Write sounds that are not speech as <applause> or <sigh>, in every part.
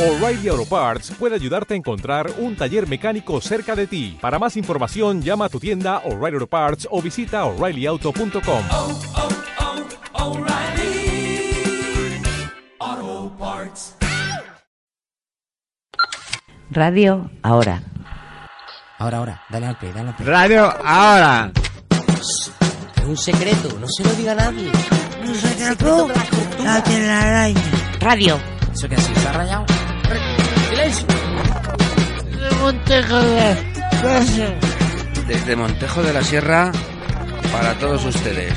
O'Reilly Auto Parts puede ayudarte a encontrar un taller mecánico cerca de ti. Para más información, llama a tu tienda O'Reilly Auto Parts o visita oreillyauto.com. oh, oh, Parts. Radio ahora. Ahora, ahora, dale al play, dale al play. Radio ahora. Es un secreto, no se lo diga a nadie. Un secreto, la telaraña. Radio. ¿Eso que así está rayado? ¡Silencio! De Montejo de Casa. Desde Montejo de la Sierra para todos ustedes.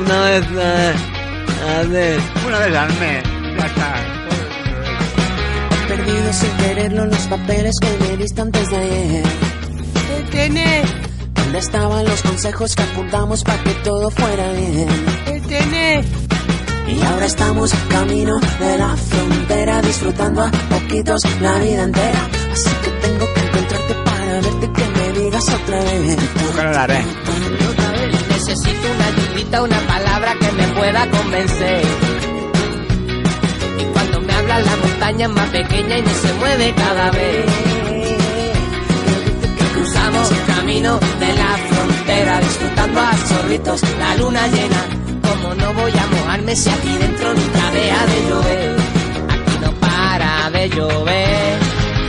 Una vez al mes. Una vez al mes. Ya está. Perdido sin quererlo los papeles que me diste antes de ayer. Tiene, ¿Dónde estaban los consejos que apuntamos para que todo fuera bien? tiene. Y ahora estamos camino de la frontera, disfrutando a poquitos la vida entera. Así que tengo que encontrarte para verte que me digas otra vez. Necesito una ayudita, una palabra que me pueda convencer. Y cuando me habla la montaña es más pequeña y no se mueve cada vez. Cruzamos el camino de la frontera, disfrutando a chorritos la luna llena. No voy a mojarme si aquí dentro nunca deja de llover. Aquí no para de llover.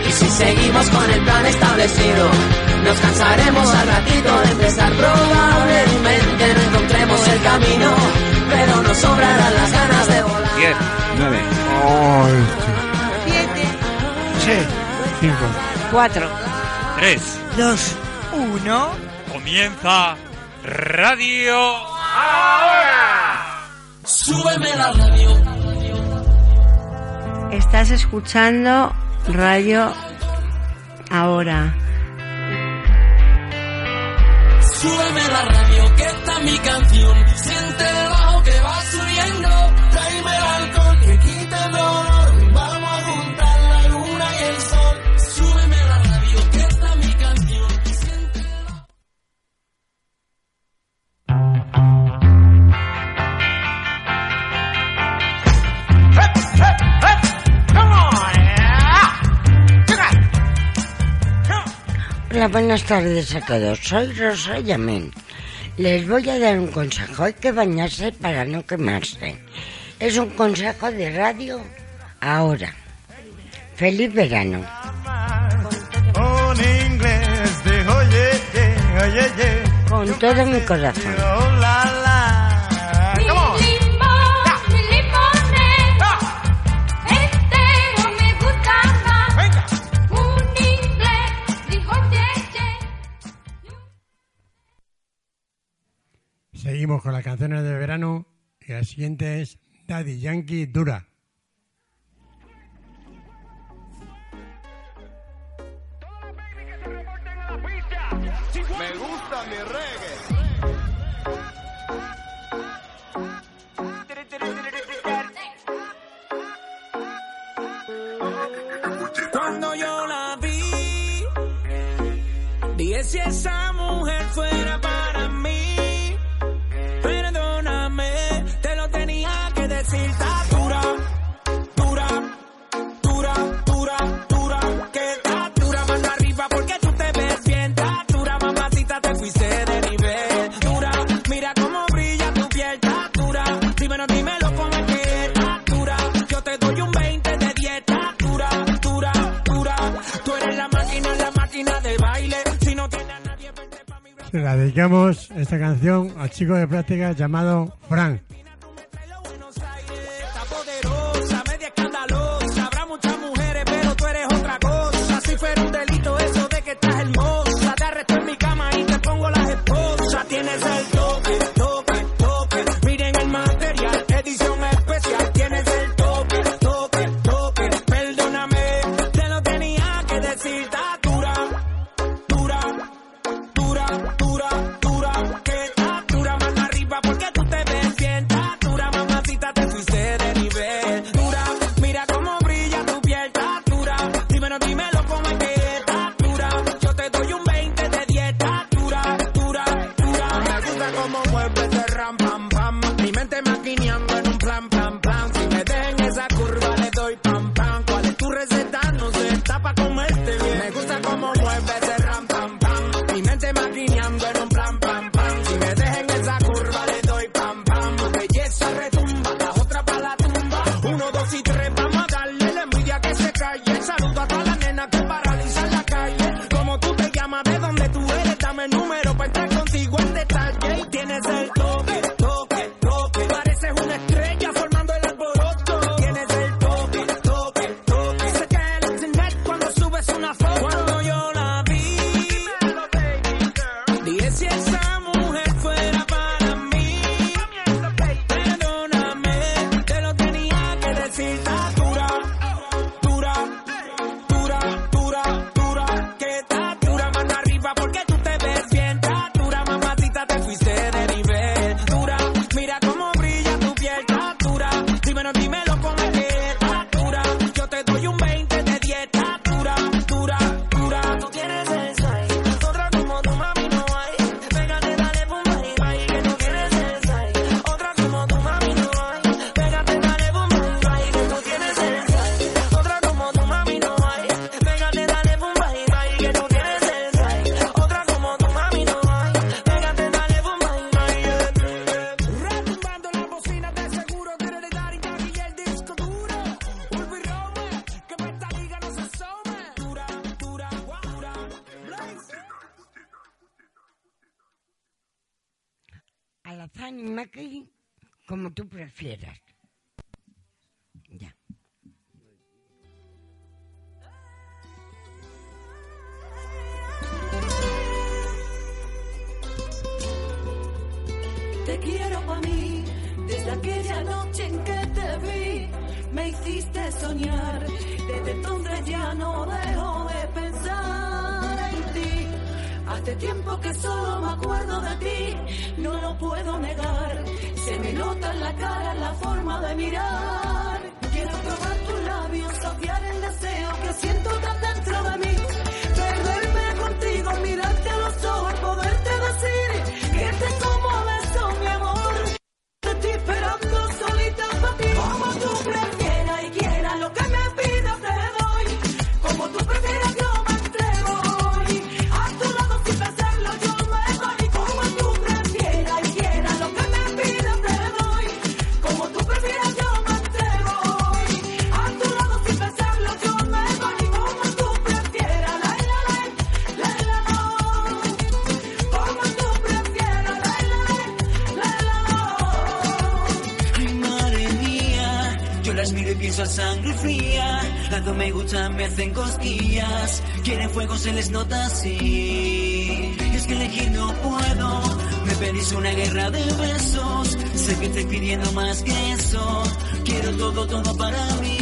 Y si seguimos con el plan establecido, nos cansaremos al ratito de empezar. Probablemente no encontremos el camino, pero nos sobrarán las ganas de volar. 10, 9, Siete, seis, cinco, Cuatro. 3. dos, uno. Comienza Radio Súbeme la radio. Estás escuchando Radio ahora. Súbeme la radio, que está mi canción. Siente buenas tardes a todos. Soy Rosa Yamén. Les voy a dar un consejo. Hay que bañarse para no quemarse. Es un consejo de radio ahora. Feliz verano. Con todo mi corazón. Seguimos con las canciones de verano y la siguiente es Daddy Yankee Dura. Me gusta mi reggae. Cuando yo la vi, dije si esa mujer fuera para mí. Dedicamos esta canción al chico de práctica llamado Frank. es el fieras. Ya. Te quiero para mí, desde aquella noche en que te vi, me hiciste soñar, desde entonces ya no dejo de pensar en ti. Hace tiempo que solo me acuerdo de ti, no lo puedo negar se me nota en la cara la forma de mirar. Quiero probar tus labios, saciar el deseo que siento tan dentro de mí. tanto me gustan, me hacen cosquillas. Quieren fuego, se les nota así. Y es que elegir no puedo. Me pedís una guerra de besos. Sé que estoy pidiendo más que eso. Quiero todo, todo para mí.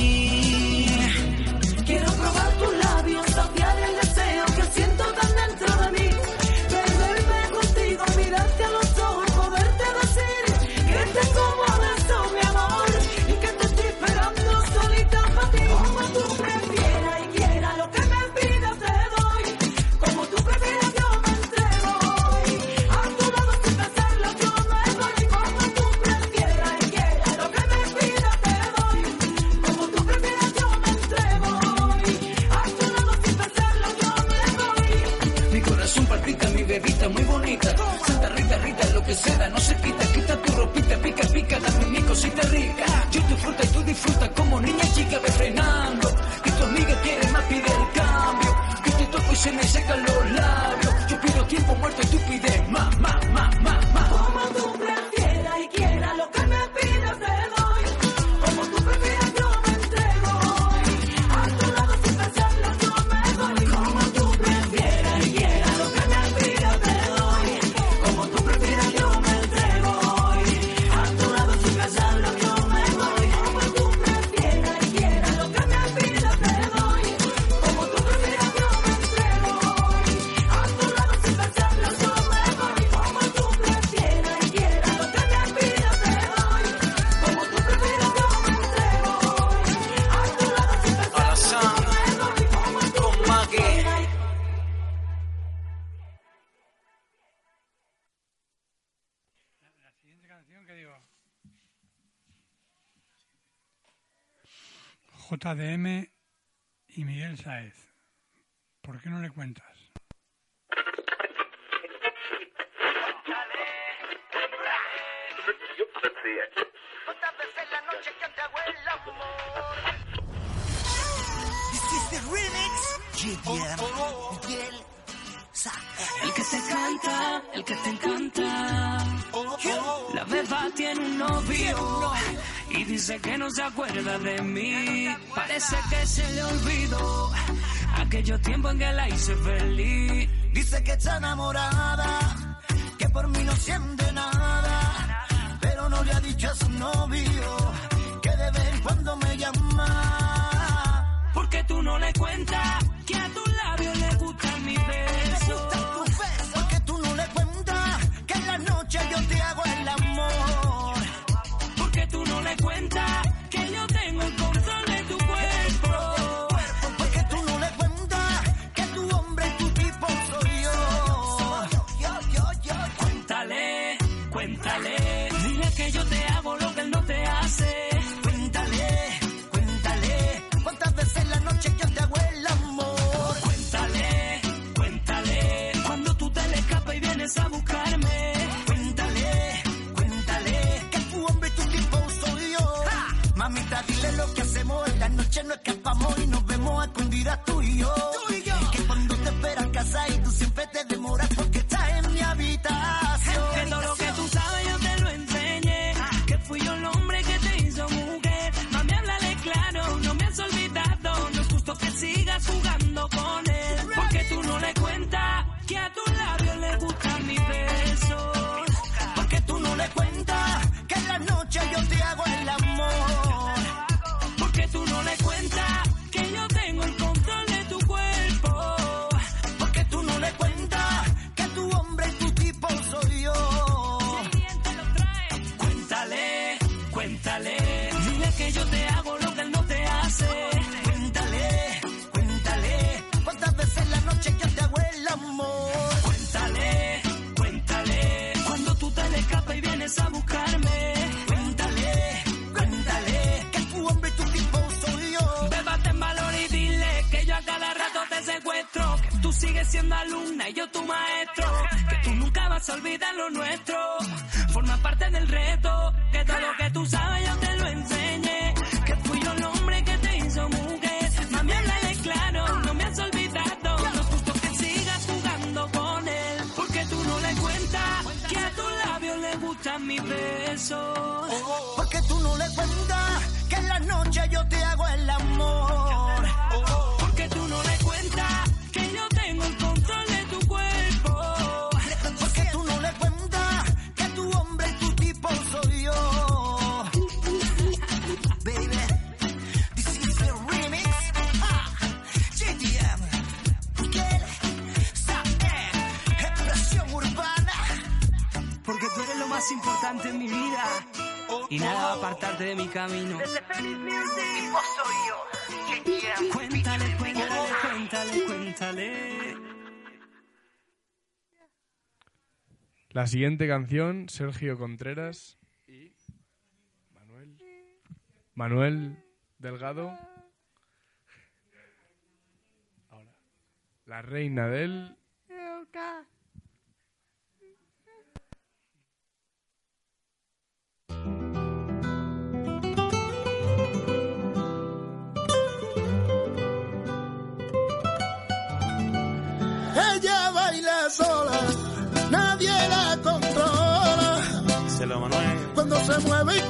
JDM y Miguel Saez. ¿Por qué no le cuentas? This is the remix. El que te canta, el que te encanta. La beba tiene un novio y dice que no se acuerda de mí. Parece que se le olvidó aquellos tiempos en que la hice feliz. Dice que está enamorada, que por mí no siente nada, pero no le ha dicho a su novio que de vez en cuando me llama. Porque tú no le cuentas que a tu Santa. Siendo alumna y yo tu maestro. Que tú nunca vas a olvidar lo nuestro. Forma parte del reto. Que todo lo que tú sabes yo te lo enseñe. Y nada va a apartarte de mi camino. Tipo soy yo. Cuéntale, cuéntale, cuéntale, cuéntale. La siguiente canción, Sergio Contreras y Manuel, Manuel Delgado. Ahora, la reina del... mueve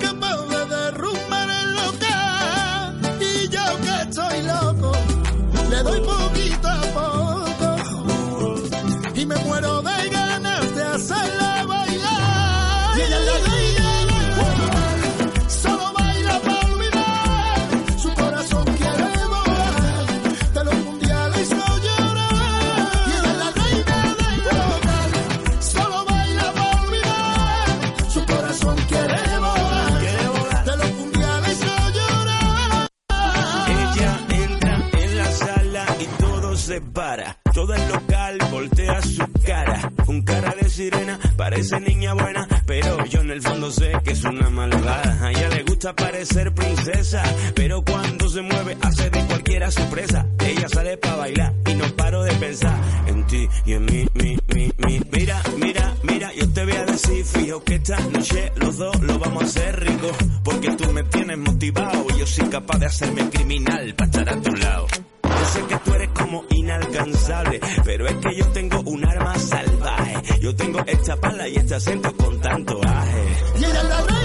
para. Todo el local voltea su cara. Un cara de sirena, parece niña buena. Pero yo en el fondo sé que es una malvada. A ella le gusta parecer princesa. Pero cuando se mueve, hace de cualquiera sorpresa. Ella sale para bailar y no paro de pensar en ti y en mí, mi, mi, mi. Mira, mira, mira, yo te voy a decir, fijo que esta noche los dos lo vamos a hacer rico. Porque tú me tienes motivado y yo soy capaz de hacerme criminal para estar a tu lado. Sé que tú eres como inalcanzable, pero es que yo tengo un arma salvaje. Yo tengo esta pala y este acento con tanto aje.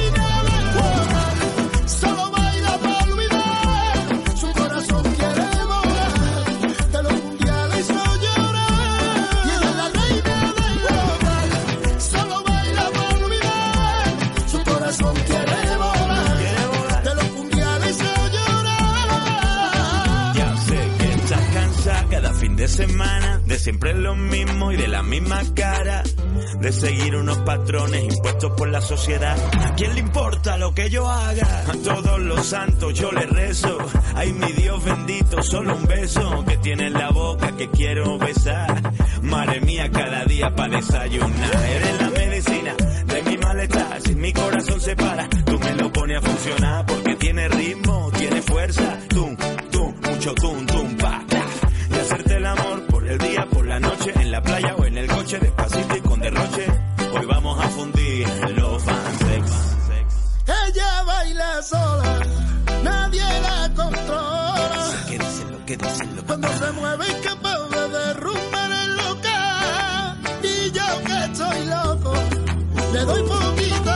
Misma cara. De seguir unos patrones impuestos por la sociedad. ¿A quién le importa lo que yo haga? A todos los santos yo le rezo. Ay, mi Dios bendito, solo un beso que tiene en la boca que quiero besar. Madre mía, cada día para desayunar. Eres la medicina de mi malestar. Si mi corazón se para, tú me lo pones a funcionar porque tiene ritmo, tiene fuerza. Tum, tum, mucho tum, tum, pa. Y hacerte el amor por el día, por la noche, en la playa o en el coche, despacito y con derroche. Hoy vamos a fundir los fansex. Ella baila sola, nadie la controla. Que díselo, que. Cuando se mueve es capaz de derrumbar el local. Y yo que estoy loco, le doy poquito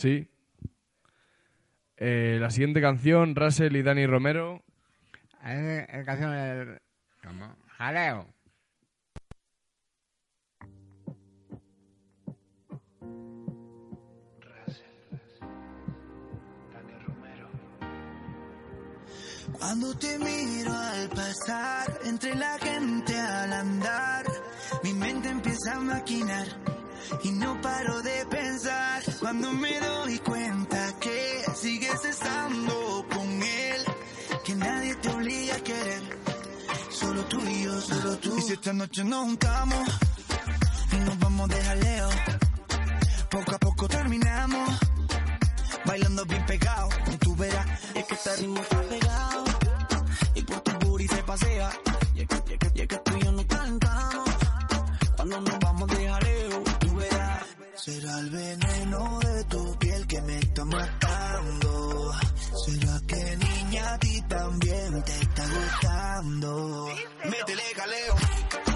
Sí. Eh, la siguiente canción, Russell y Dani Romero. Es la canción del... ¿Cómo? Jaleo. Cuando te miro al pasar, entre la gente al andar, mi mente empieza a maquinar y no paro de pensar. Cuando me doy cuenta que sigues estando con él, que nadie te obliga a querer, solo tú y yo, solo tú. Y si esta noche nos juntamos y nos vamos de jaleo, poco a poco terminamos, bailando bien pegado, y tú verás, es que este ritmo está pegado y por tu booty se pasea. Y es que, y es que- y es que tú y yo nos calentamos. Cuando nos vamos de jaleo. Será el veneno de tu piel que me está matando. Será que niña a ti también te está gustando. Métele jaleo.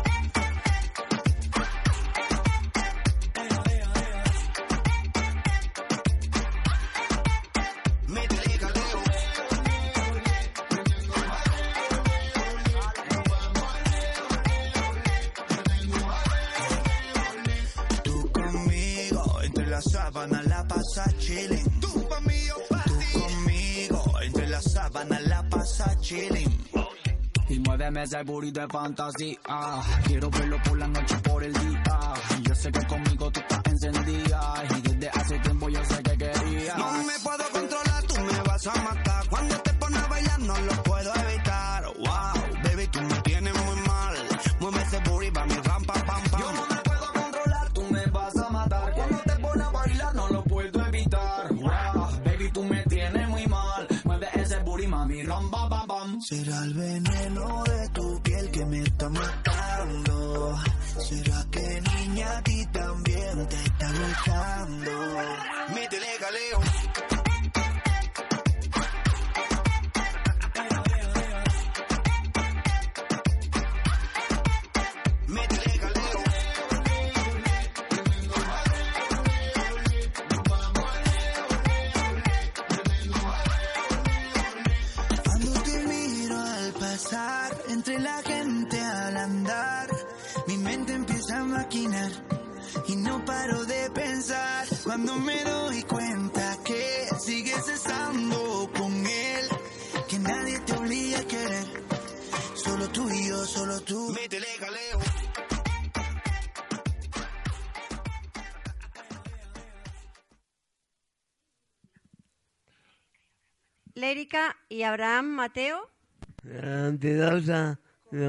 Muéveme ese booty de fantasía. Quiero verlo por la noche, por el día. Yo sé que conmigo tú estás encendida. Y desde hace tiempo yo sé que quería. No me puedo controlar, tú me vas a matar. Cuando te pones a bailar no lo puedo evitar. Wow, baby, tú me tienes muy mal. Mueve ese booty pa' mi rampa, pam, pam. Yo no me puedo controlar, tú me vas a matar. Cuando te pones a bailar no lo puedo evitar. Wow, baby, tú me tienes muy mal. Mueve ese booty, mami, ram, bam, bam. Será el está matando. Será que niña a ti también te está gustando. Métele galeo. Entre la gente maquinar y no paro de pensar. Cuando me doy cuenta que sigues estando con él, que nadie te obliga a querer, solo tú y yo, solo tú. Métele galeo. Lérica y Abraham Mateo. Antidosa de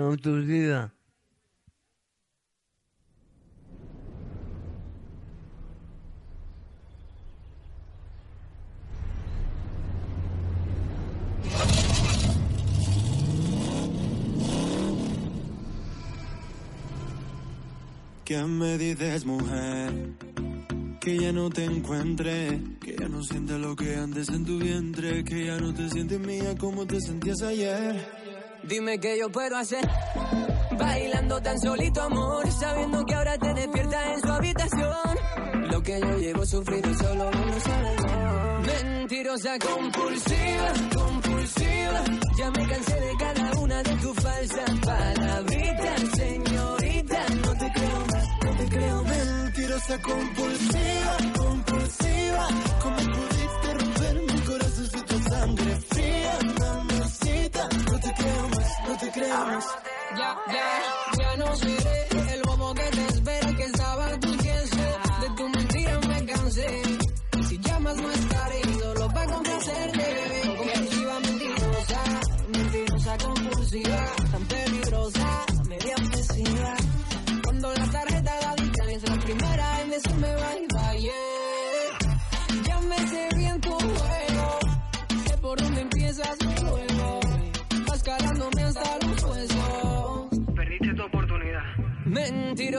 ¿Qué me dices, mujer? Que ya no te encuentre, que ya no sientes lo que antes en tu vientre, que ya no te sientes mía como te sentías ayer. Dime qué yo puedo hacer. Bailando tan solito, amor. Sabiendo que ahora te despiertas en su habitación. Lo que yo llevo sufrido solo uno sabe. Mentirosa, compulsiva, compulsiva. Ya me cansé de cada una de tus falsas palabritas, señorita. Te creo no te creo. Mentirosa compulsiva, compulsiva. ¿Cómo pudiste romper mi corazón si tu sangre fría,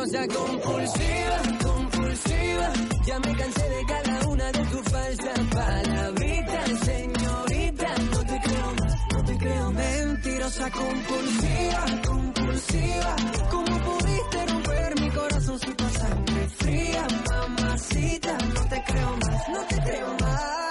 Compulsiva, compulsiva. Ya me cansé de cada una de tus falsas palabritas, señorita. No te creo más, no te creo. Mentirosa compulsiva, compulsiva. ¿Cómo pudiste romper mi corazón si tu sangre fría, mamacita? No te creo más, no te creo más.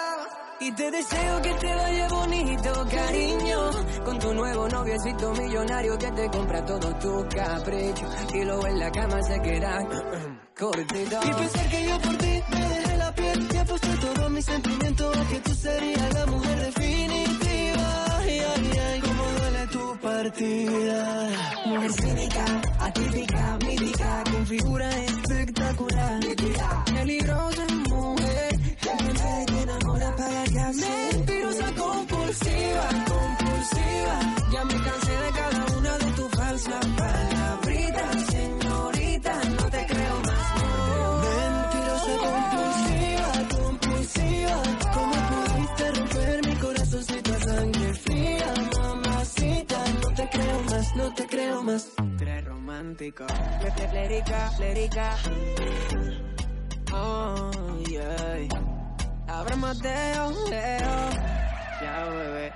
Y te deseo que te vaya bonito, cariño. Con tu nuevo noviecito millonario que te compra todo tu capricho. Y luego en la cama se queda <clears throat> cortito. Y pensar que yo por ti me dejé la piel y aposté todo mi sentimiento a que tú serías la mujer definitiva. Ay, ay, ay, cómo duele tu partida. Mujer cínica, atípica, mítica, con figura espectacular. Peligrosa para. Mentirosa compulsiva, compulsiva. Ya me cansé de cada una de tus falsas palabritas, señorita. No te creo más, no. Mentirosa compulsiva, compulsiva. ¿Cómo pudiste romper mi corazón si tu sangre fría, mamacita? No te creo más, no te creo más. Tres romántico. Lérica, lérica. Oh, yeah. Abra Mateo, Leo. Ya, bebé.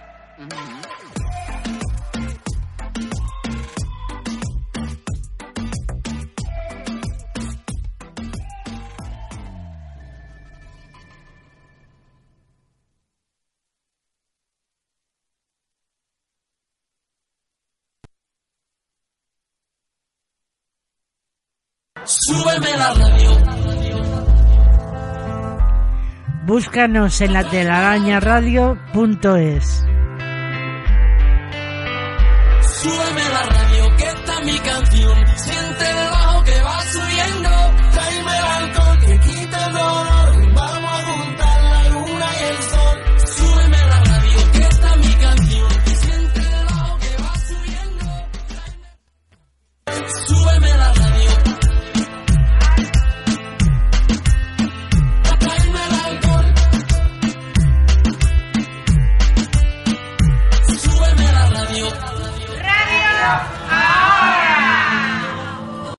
Súbeme la radio. Búscanos en la telarañaradio.es. Súbeme la radio, que está mi canción. Siéntelo.